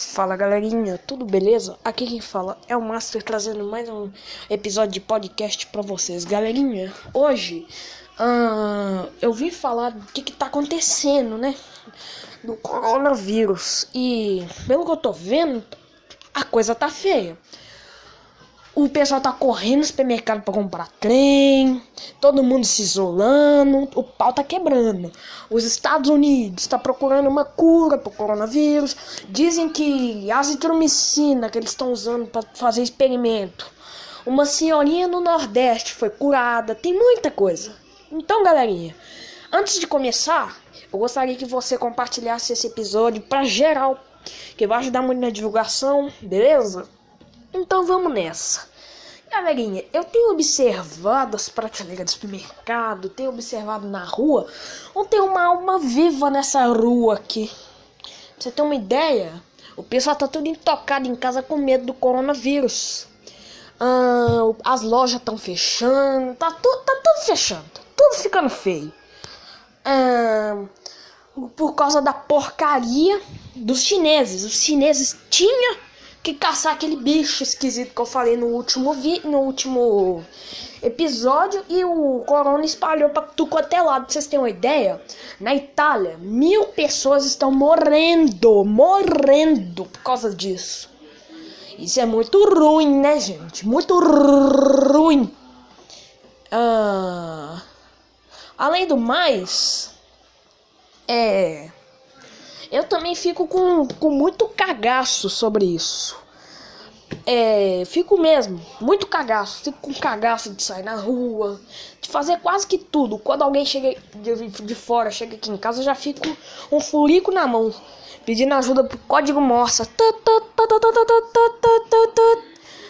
Fala galerinha, tudo beleza? Aqui quem fala é o Master trazendo mais um episódio de podcast pra vocês. Galerinha, hoje uh, eu vim falar do que, que tá acontecendo, né? Do coronavírus. E pelo que eu tô vendo, a coisa tá feia. O pessoal tá correndo no supermercado para comprar trem, todo mundo se isolando, o pau tá quebrando. Os Estados Unidos tá procurando uma cura pro coronavírus. Dizem que azitromicina que eles estão usando para fazer experimento. Uma senhorinha no Nordeste foi curada, tem muita coisa. Então, galerinha, antes de começar, eu gostaria que você compartilhasse esse episódio para geral, que vai ajudar muito na divulgação, beleza? Então vamos nessa. Galerinha, eu tenho observado as prateleiras do supermercado, tenho observado na rua, não tem uma alma viva nessa rua aqui. Pra você ter uma ideia, o pessoal tá tudo intocado em casa com medo do coronavírus. Ah, as lojas estão fechando, tá, tu, tá tudo fechando, tudo ficando feio. Ah, por causa da porcaria dos chineses. Os chineses tinham que caçar aquele bicho esquisito que eu falei no último vi no último episódio e o corona espalhou para tudo quanto é lado. Pra vocês terem uma ideia, na Itália, mil pessoas estão morrendo, morrendo por causa disso. Isso é muito ruim, né, gente? Muito ruim. Ah, além do mais, é eu também fico com, com muito cagaço sobre isso. É, fico mesmo, muito cagaço. Fico com cagaço de sair na rua, de fazer quase que tudo. Quando alguém chega de, de fora, chega aqui em casa, eu já fico um furico na mão, pedindo ajuda pro código Morsa.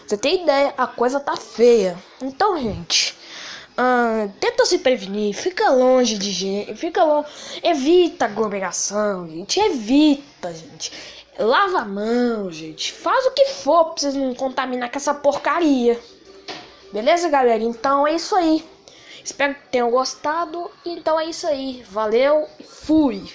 Você tem ideia, a coisa tá feia. Então, gente, ah, tenta se prevenir, fica longe de gente, fica longe, evita aglomeração, gente, evita, gente. Lava a mão, gente. Faz o que for pra vocês não contaminar com essa porcaria. Beleza, galera? Então é isso aí. Espero que tenham gostado. Então é isso aí. Valeu e fui.